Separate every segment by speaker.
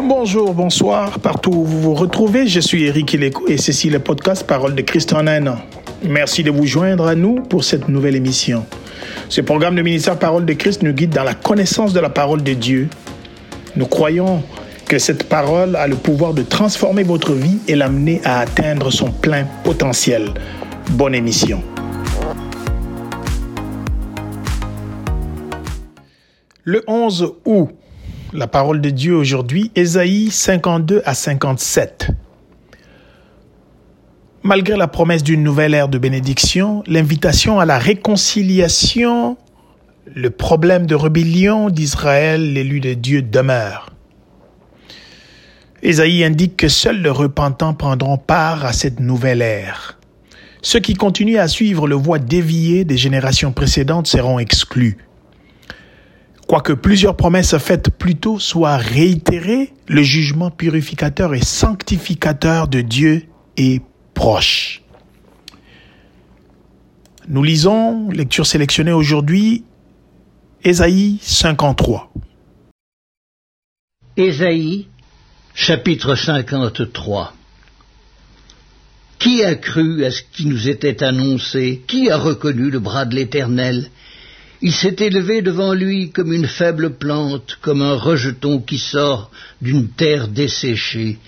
Speaker 1: Bonjour, bonsoir, partout où vous vous retrouvez, je suis Eric et ceci le podcast Parole de Christ en un an. Merci de vous joindre à nous pour cette nouvelle émission. Ce programme de ministère Parole de Christ nous guide dans la connaissance de la parole de Dieu. Nous croyons que cette parole a le pouvoir de transformer votre vie et l'amener à atteindre son plein potentiel. Bonne émission. Le 11 août, la parole de Dieu aujourd'hui, Ésaïe 52 à 57. Malgré la promesse d'une nouvelle ère de bénédiction, l'invitation à la réconciliation, le problème de rébellion d'Israël, l'élu de Dieu, demeure. Ésaïe indique que seuls les repentants prendront part à cette nouvelle ère. Ceux qui continuent à suivre le voie dévié des générations précédentes seront exclus. Quoique plusieurs promesses faites plus tôt soient réitérées, le jugement purificateur et sanctificateur de Dieu est proche. Nous lisons, lecture sélectionnée aujourd'hui, Ésaïe 53.
Speaker 2: Ésaïe, chapitre 53. Qui a cru à ce qui nous était annoncé? Qui a reconnu le bras de l'Éternel? Il s'est élevé devant lui comme une faible plante, comme un rejeton qui sort d'une terre desséchée.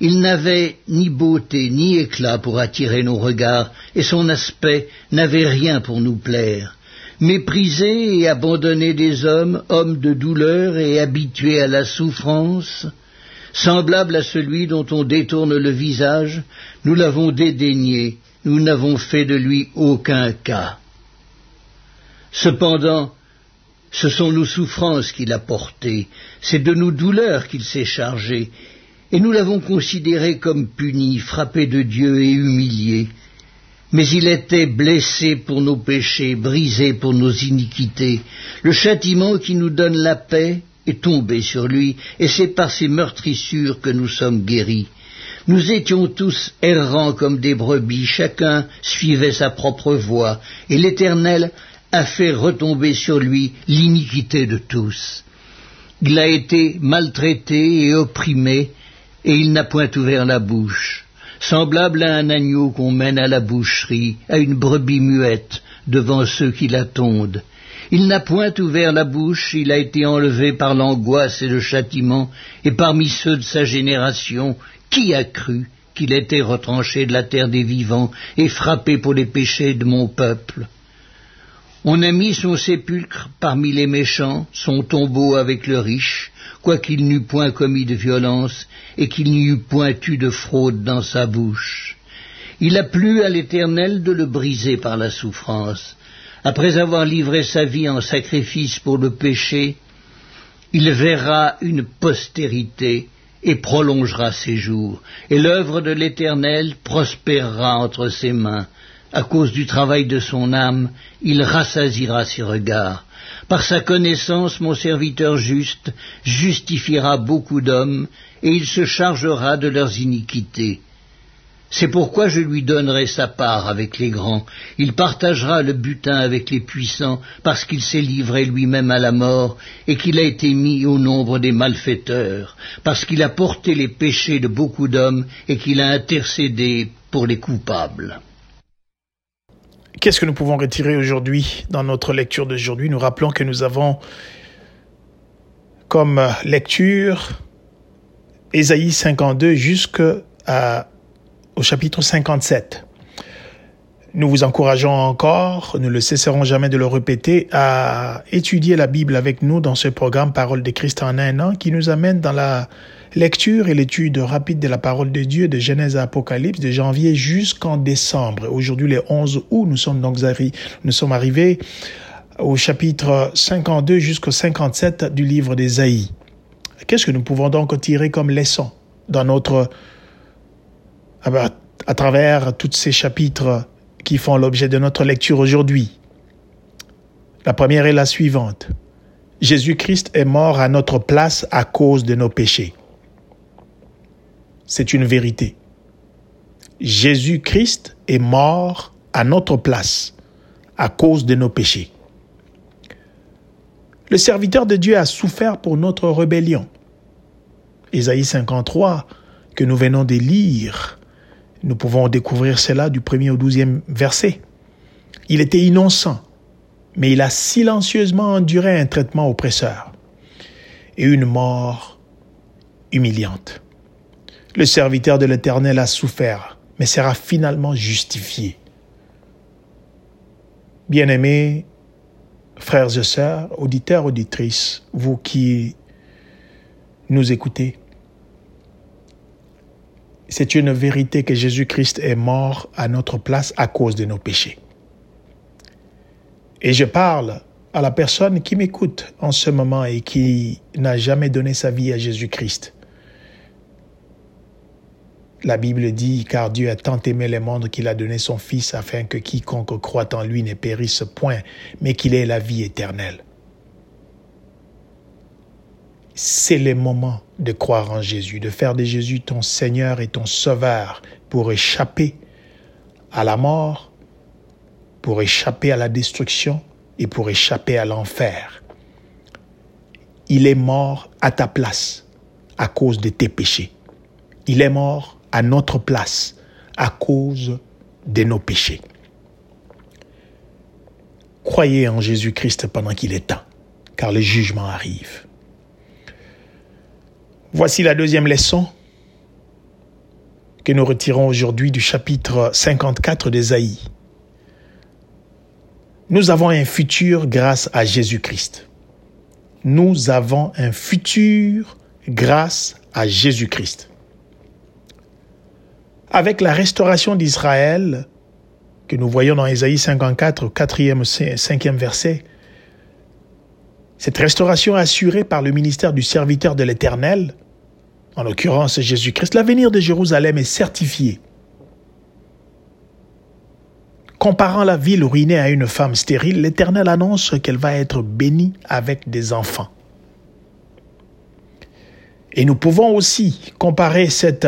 Speaker 2: Il n'avait ni beauté ni éclat pour attirer nos regards, et son aspect n'avait rien pour nous plaire. Méprisé et abandonné des hommes, homme de douleur et habitué à la souffrance, semblable à celui dont on détourne le visage, nous l'avons dédaigné, nous n'avons fait de lui aucun cas. Cependant, ce sont nos souffrances qu'il a portées, c'est de nos douleurs qu'il s'est chargé, et nous l'avons considéré comme puni, frappé de Dieu et humilié. Mais il était blessé pour nos péchés, brisé pour nos iniquités. Le châtiment qui nous donne la paix est tombé sur lui, et c'est par ses meurtrissures que nous sommes guéris. Nous étions tous errants comme des brebis, chacun suivait sa propre voie, et l'Éternel a fait retomber sur lui l'iniquité de tous. Il a été maltraité et opprimé, et il n'a point ouvert la bouche, semblable à un agneau qu'on mène à la boucherie, à une brebis muette devant ceux qui la tondent. Il n'a point ouvert la bouche, il a été enlevé par l'angoisse et le châtiment, et parmi ceux de sa génération, qui a cru qu'il était retranché de la terre des vivants et frappé pour les péchés de mon peuple? On a mis son sépulcre parmi les méchants, son tombeau avec le riche, quoiqu'il n'eût point commis de violence et qu'il n'y eût point eu de fraude dans sa bouche. Il a plu à l'Éternel de le briser par la souffrance. Après avoir livré sa vie en sacrifice pour le péché, il verra une postérité et prolongera ses jours, et l'œuvre de l'Éternel prospérera entre ses mains à cause du travail de son âme, il rassasira ses regards. Par sa connaissance, mon serviteur juste justifiera beaucoup d'hommes, et il se chargera de leurs iniquités. C'est pourquoi je lui donnerai sa part avec les grands. Il partagera le butin avec les puissants, parce qu'il s'est livré lui-même à la mort, et qu'il a été mis au nombre des malfaiteurs, parce qu'il a porté les péchés de beaucoup d'hommes, et qu'il a intercédé pour les coupables.
Speaker 1: Qu'est-ce que nous pouvons retirer aujourd'hui dans notre lecture d'aujourd'hui? Nous rappelons que nous avons comme lecture Ésaïe 52 jusqu'au chapitre 57. Nous vous encourageons encore, nous ne cesserons jamais de le répéter, à étudier la Bible avec nous dans ce programme Parole de Christ en un an qui nous amène dans la Lecture et l'étude rapide de la parole de Dieu de Genèse à Apocalypse de janvier jusqu'en décembre. Aujourd'hui, les 11 août, nous sommes donc nous sommes arrivés au chapitre 52 jusqu'au 57 du livre d'Ésaïe. Qu'est-ce que nous pouvons donc tirer comme leçon dans notre, à travers tous ces chapitres qui font l'objet de notre lecture aujourd'hui? La première est la suivante. Jésus-Christ est mort à notre place à cause de nos péchés c'est une vérité. Jésus-Christ est mort à notre place à cause de nos péchés. Le serviteur de Dieu a souffert pour notre rébellion. Ésaïe 53 que nous venons de lire, nous pouvons découvrir cela du premier au douzième verset. Il était innocent, mais il a silencieusement enduré un traitement oppresseur et une mort humiliante. Le serviteur de l'Éternel a souffert, mais sera finalement justifié. Bien-aimés, frères et sœurs, auditeurs, auditrices, vous qui nous écoutez, c'est une vérité que Jésus-Christ est mort à notre place à cause de nos péchés. Et je parle à la personne qui m'écoute en ce moment et qui n'a jamais donné sa vie à Jésus-Christ. La Bible dit, car Dieu a tant aimé le monde qu'il a donné son Fils afin que quiconque croit en lui ne périsse point, mais qu'il ait la vie éternelle. C'est le moment de croire en Jésus, de faire de Jésus ton Seigneur et ton Sauveur pour échapper à la mort, pour échapper à la destruction et pour échapper à l'enfer. Il est mort à ta place à cause de tes péchés. Il est mort à notre place à cause de nos péchés. Croyez en Jésus-Christ pendant qu'il est temps, car le jugement arrive. Voici la deuxième leçon que nous retirons aujourd'hui du chapitre 54 d'Ésaïe. Nous avons un futur grâce à Jésus-Christ. Nous avons un futur grâce à Jésus-Christ. Avec la restauration d'Israël, que nous voyons dans Ésaïe 54, 4e, 5e verset, cette restauration assurée par le ministère du serviteur de l'Éternel, en l'occurrence Jésus-Christ, l'avenir de Jérusalem est certifié. Comparant la ville ruinée à une femme stérile, l'Éternel annonce qu'elle va être bénie avec des enfants. Et nous pouvons aussi comparer cette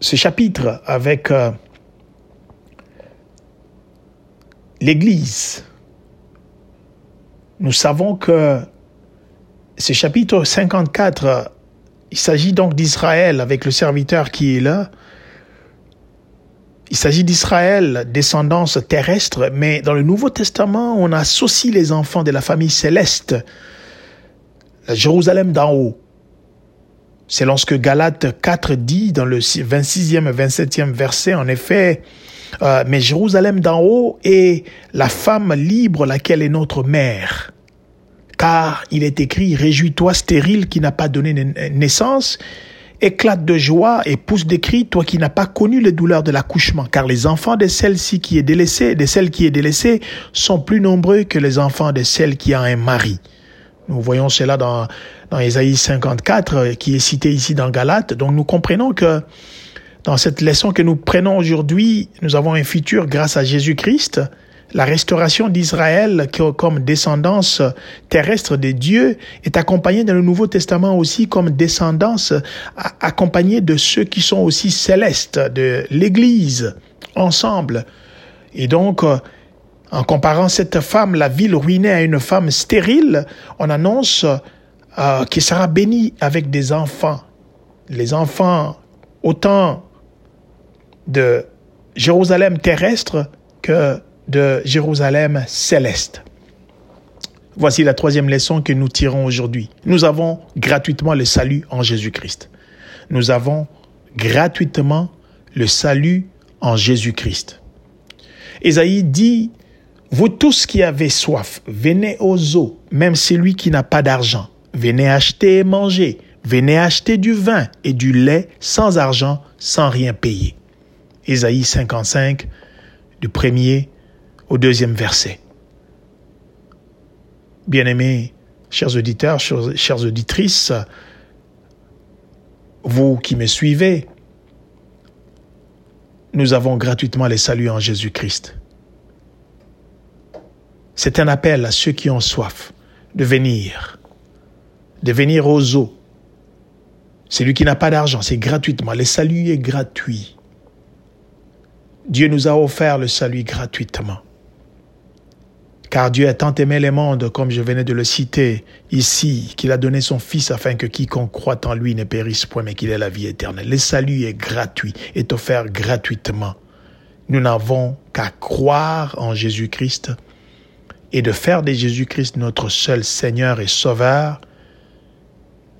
Speaker 1: ce chapitre avec euh, l'Église. Nous savons que ce chapitre 54, il s'agit donc d'Israël avec le serviteur qui est là. Il s'agit d'Israël, descendance terrestre, mais dans le Nouveau Testament, on associe les enfants de la famille céleste, la Jérusalem d'en haut. C'est lorsque Galate 4 dit dans le 26e et 27e verset, en effet, euh, mais Jérusalem d'en haut est la femme libre laquelle est notre mère. Car il est écrit, réjouis-toi stérile qui n'a pas donné naissance, éclate de joie et pousse des cris, toi qui n'as pas connu les douleurs de l'accouchement, car les enfants de celle-ci qui est délaissée, de celle qui est délaissée, sont plus nombreux que les enfants de celle qui a un mari. Nous voyons cela dans, dans Ésaïe 54, euh, qui est cité ici dans Galate. Donc nous comprenons que dans cette leçon que nous prenons aujourd'hui, nous avons un futur grâce à Jésus-Christ. La restauration d'Israël comme descendance terrestre de Dieu est accompagnée dans le Nouveau Testament aussi comme descendance accompagnée de ceux qui sont aussi célestes, de l'Église, ensemble. Et donc, en comparant cette femme, la ville ruinée, à une femme stérile, on annonce euh, qu'elle sera bénie avec des enfants. Les enfants, autant de Jérusalem terrestre que de Jérusalem céleste. Voici la troisième leçon que nous tirons aujourd'hui. Nous avons gratuitement le salut en Jésus-Christ. Nous avons gratuitement le salut en Jésus-Christ. Ésaïe dit vous tous qui avez soif, venez aux eaux, même celui qui n'a pas d'argent. Venez acheter et manger. Venez acheter du vin et du lait sans argent, sans rien payer. Ésaïe 55, du premier au deuxième verset. Bien-aimés, chers auditeurs, chères auditrices, vous qui me suivez, nous avons gratuitement les saluts en Jésus-Christ. C'est un appel à ceux qui ont soif de venir, de venir aux eaux. Celui qui n'a pas d'argent, c'est gratuitement. Le salut est gratuit. Dieu nous a offert le salut gratuitement. Car Dieu a tant aimé les mondes, comme je venais de le citer ici, qu'il a donné son Fils afin que quiconque croit en lui ne périsse point, mais qu'il ait la vie éternelle. Le salut est gratuit, est offert gratuitement. Nous n'avons qu'à croire en Jésus-Christ et de faire de Jésus-Christ notre seul Seigneur et Sauveur,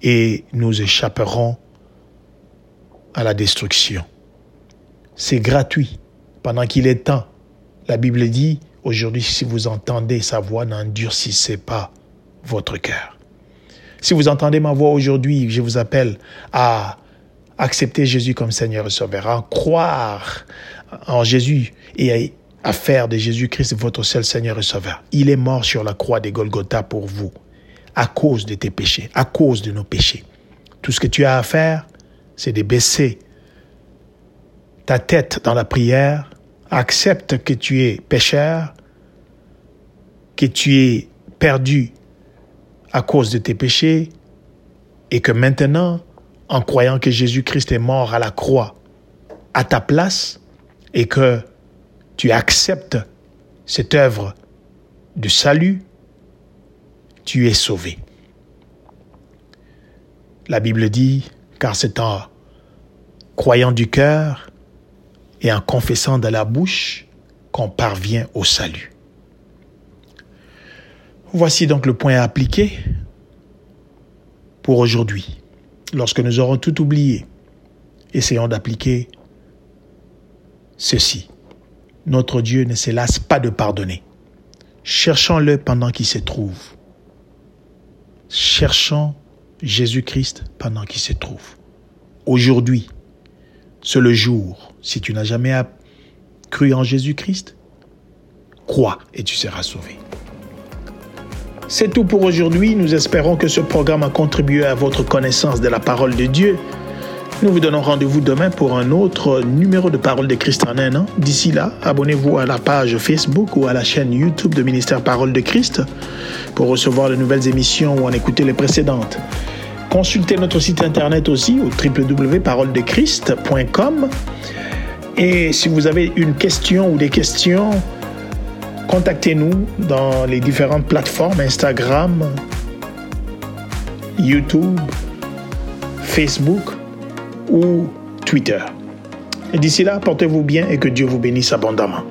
Speaker 1: et nous échapperons à la destruction. C'est gratuit pendant qu'il est temps. La Bible dit, aujourd'hui, si vous entendez sa voix, n'endurcissez pas votre cœur. Si vous entendez ma voix aujourd'hui, je vous appelle à accepter Jésus comme Seigneur et Sauveur, à croire en Jésus et à faire de Jésus-Christ votre seul Seigneur et Sauveur. Il est mort sur la croix des Golgotha pour vous, à cause de tes péchés, à cause de nos péchés. Tout ce que tu as à faire, c'est de baisser ta tête dans la prière, accepte que tu es pécheur, que tu es perdu à cause de tes péchés, et que maintenant, en croyant que Jésus-Christ est mort à la croix à ta place, et que tu acceptes cette œuvre de salut, tu es sauvé. La Bible dit, car c'est en croyant du cœur et en confessant de la bouche qu'on parvient au salut. Voici donc le point à appliquer pour aujourd'hui. Lorsque nous aurons tout oublié, essayons d'appliquer ceci. Notre Dieu ne se lasse pas de pardonner. Cherchons-le pendant qu'il se trouve. Cherchons Jésus-Christ pendant qu'il se trouve. Aujourd'hui, c'est le jour. Si tu n'as jamais cru en Jésus-Christ, crois et tu seras sauvé. C'est tout pour aujourd'hui. Nous espérons que ce programme a contribué à votre connaissance de la parole de Dieu nous vous donnons rendez-vous demain pour un autre numéro de Parole de Christ en un an. D'ici là, abonnez-vous à la page Facebook ou à la chaîne YouTube de Ministère Parole de Christ pour recevoir de nouvelles émissions ou en écouter les précédentes. Consultez notre site internet aussi au www.paroledechrist.com. Et si vous avez une question ou des questions, contactez-nous dans les différentes plateformes Instagram, YouTube, Facebook ou Twitter. Et d'ici là, portez-vous bien et que Dieu vous bénisse abondamment.